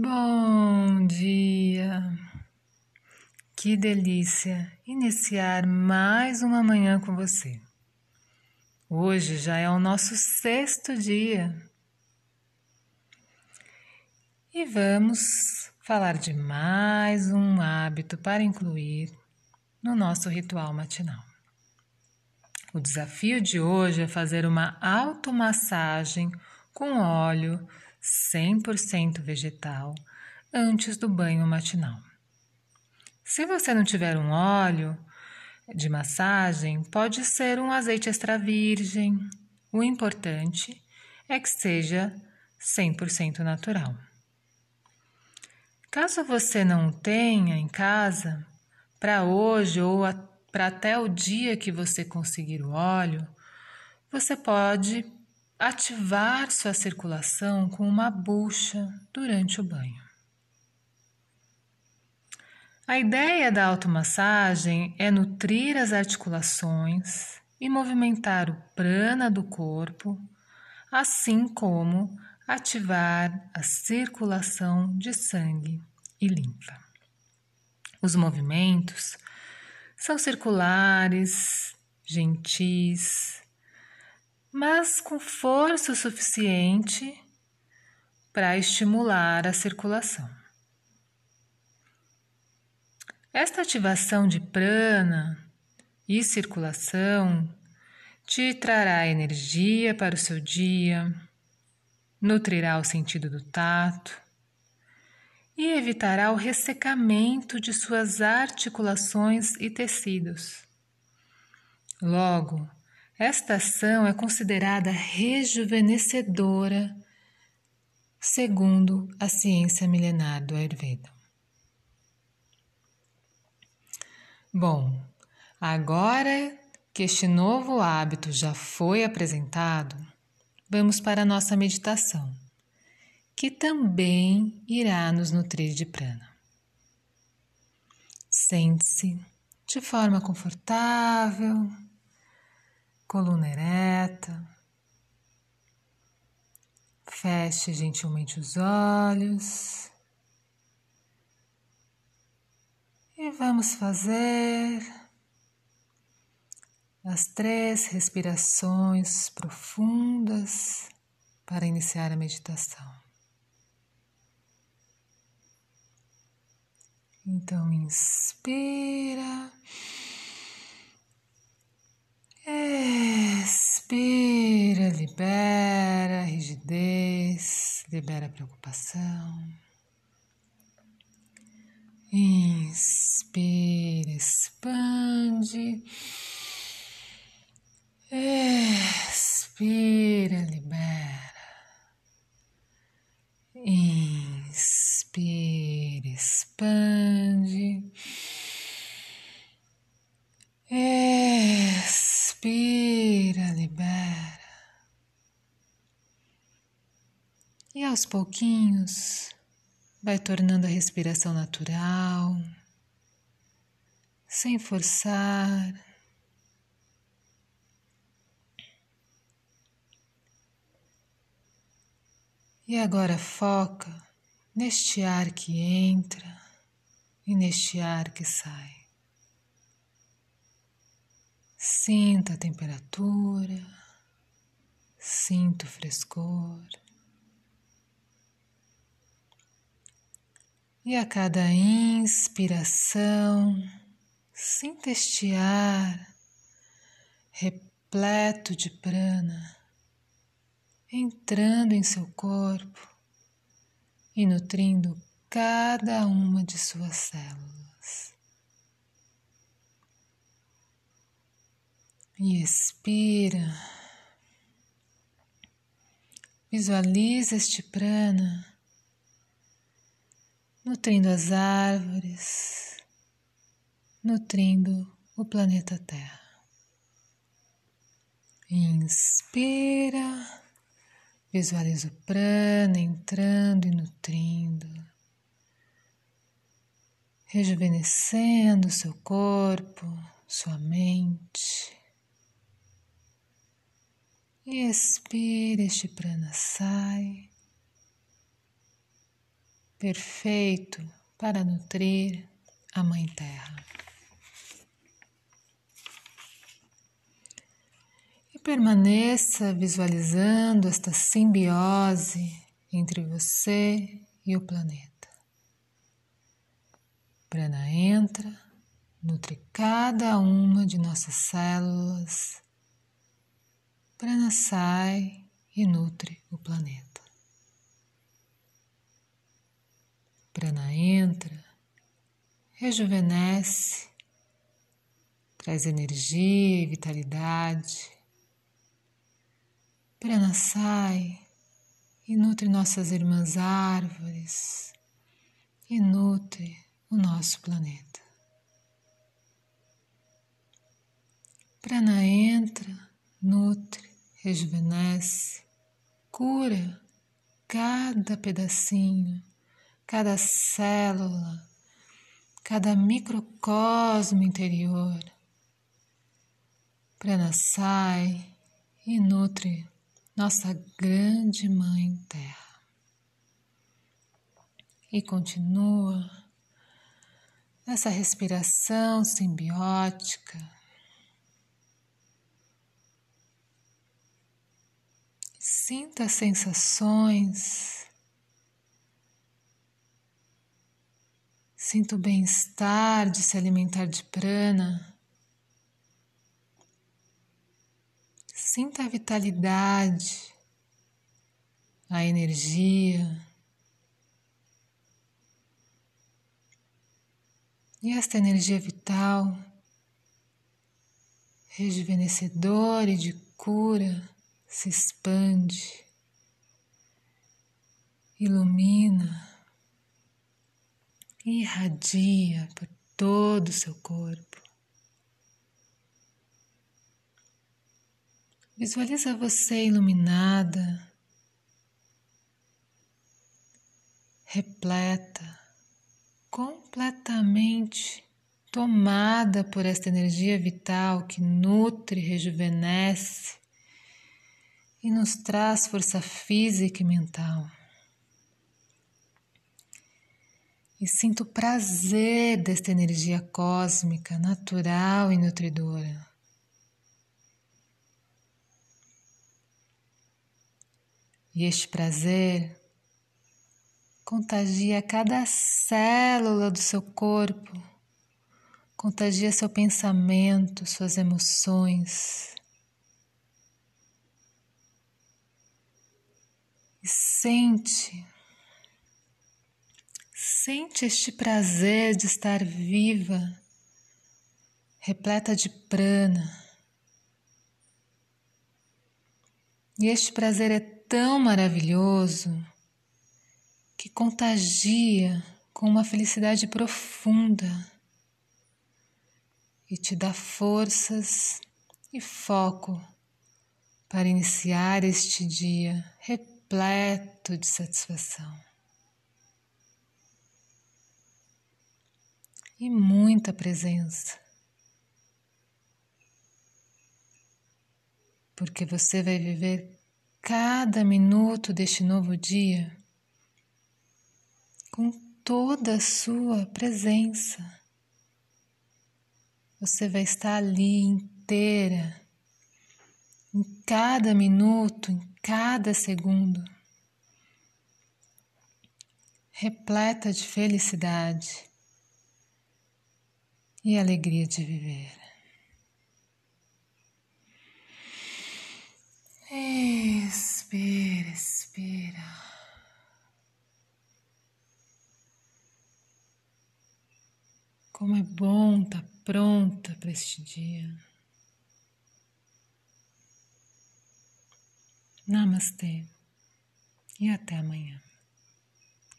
Bom dia! Que delícia iniciar mais uma manhã com você. Hoje já é o nosso sexto dia. E vamos falar de mais um hábito para incluir no nosso ritual matinal. O desafio de hoje é fazer uma automassagem com óleo 100% vegetal antes do banho matinal. Se você não tiver um óleo de massagem, pode ser um azeite extra virgem. O importante é que seja 100% natural. Caso você não tenha em casa, para hoje ou para até o dia que você conseguir o óleo, você pode ativar sua circulação com uma bucha durante o banho. A ideia da automassagem é nutrir as articulações e movimentar o prana do corpo, assim como ativar a circulação de sangue e linfa. Os movimentos são circulares, gentis, mas com força suficiente para estimular a circulação. Esta ativação de prana e circulação te trará energia para o seu dia, nutrirá o sentido do tato e evitará o ressecamento de suas articulações e tecidos. Logo, esta ação é considerada rejuvenescedora, segundo a ciência milenar do Ayurveda. Bom, agora que este novo hábito já foi apresentado, vamos para a nossa meditação, que também irá nos nutrir de prana. Sente-se de forma confortável coluna ereta. Feche gentilmente os olhos. E vamos fazer as três respirações profundas para iniciar a meditação. Então, inspira. Expira, libera rigidez, libera preocupação. Inspira, expande. Expira, libera. Inspira, expande. Expira Respira, libera. E aos pouquinhos vai tornando a respiração natural, sem forçar. E agora foca neste ar que entra e neste ar que sai. Sinta a temperatura, sinta o frescor. E a cada inspiração, sinta este ar repleto de prana entrando em seu corpo e nutrindo cada uma de suas células. e expira. Visualiza este prana nutrindo as árvores, nutrindo o planeta Terra. Inspira, visualiza o prana entrando e nutrindo, rejuvenescendo seu corpo, sua mente. Expira, este prana sai. Perfeito para nutrir a Mãe Terra. E permaneça visualizando esta simbiose entre você e o planeta. Prana entra, nutre cada uma de nossas células. Prana sai e nutre o planeta. Prana entra, rejuvenesce, traz energia e vitalidade. Prana sai e nutre nossas irmãs árvores e nutre o nosso planeta. Prana entra, nutre, rejuvenesce, cura cada pedacinho, cada célula, cada microcosmo interior. Prana sai e nutre nossa grande Mãe Terra. E continua nessa respiração simbiótica. Sinta sensações, sinta o bem-estar de se alimentar de prana. Sinta a vitalidade, a energia. E esta energia vital, rejuvenescedora e de cura, se expande, ilumina, irradia por todo o seu corpo. Visualiza você iluminada, repleta, completamente tomada por esta energia vital que nutre, rejuvenesce e nos traz força física e mental. E sinto o prazer desta energia cósmica, natural e nutridora. E este prazer contagia cada célula do seu corpo, contagia seu pensamento, suas emoções. E sente, sente este prazer de estar viva, repleta de prana. E este prazer é tão maravilhoso que contagia com uma felicidade profunda e te dá forças e foco para iniciar este dia repleto de satisfação e muita presença. Porque você vai viver cada minuto deste novo dia com toda a sua presença. Você vai estar ali inteira, em cada minuto, em cada segundo, repleta de felicidade e alegria de viver. Expira, expira. Como é bom estar tá pronta para este dia. Namastê e até amanhã.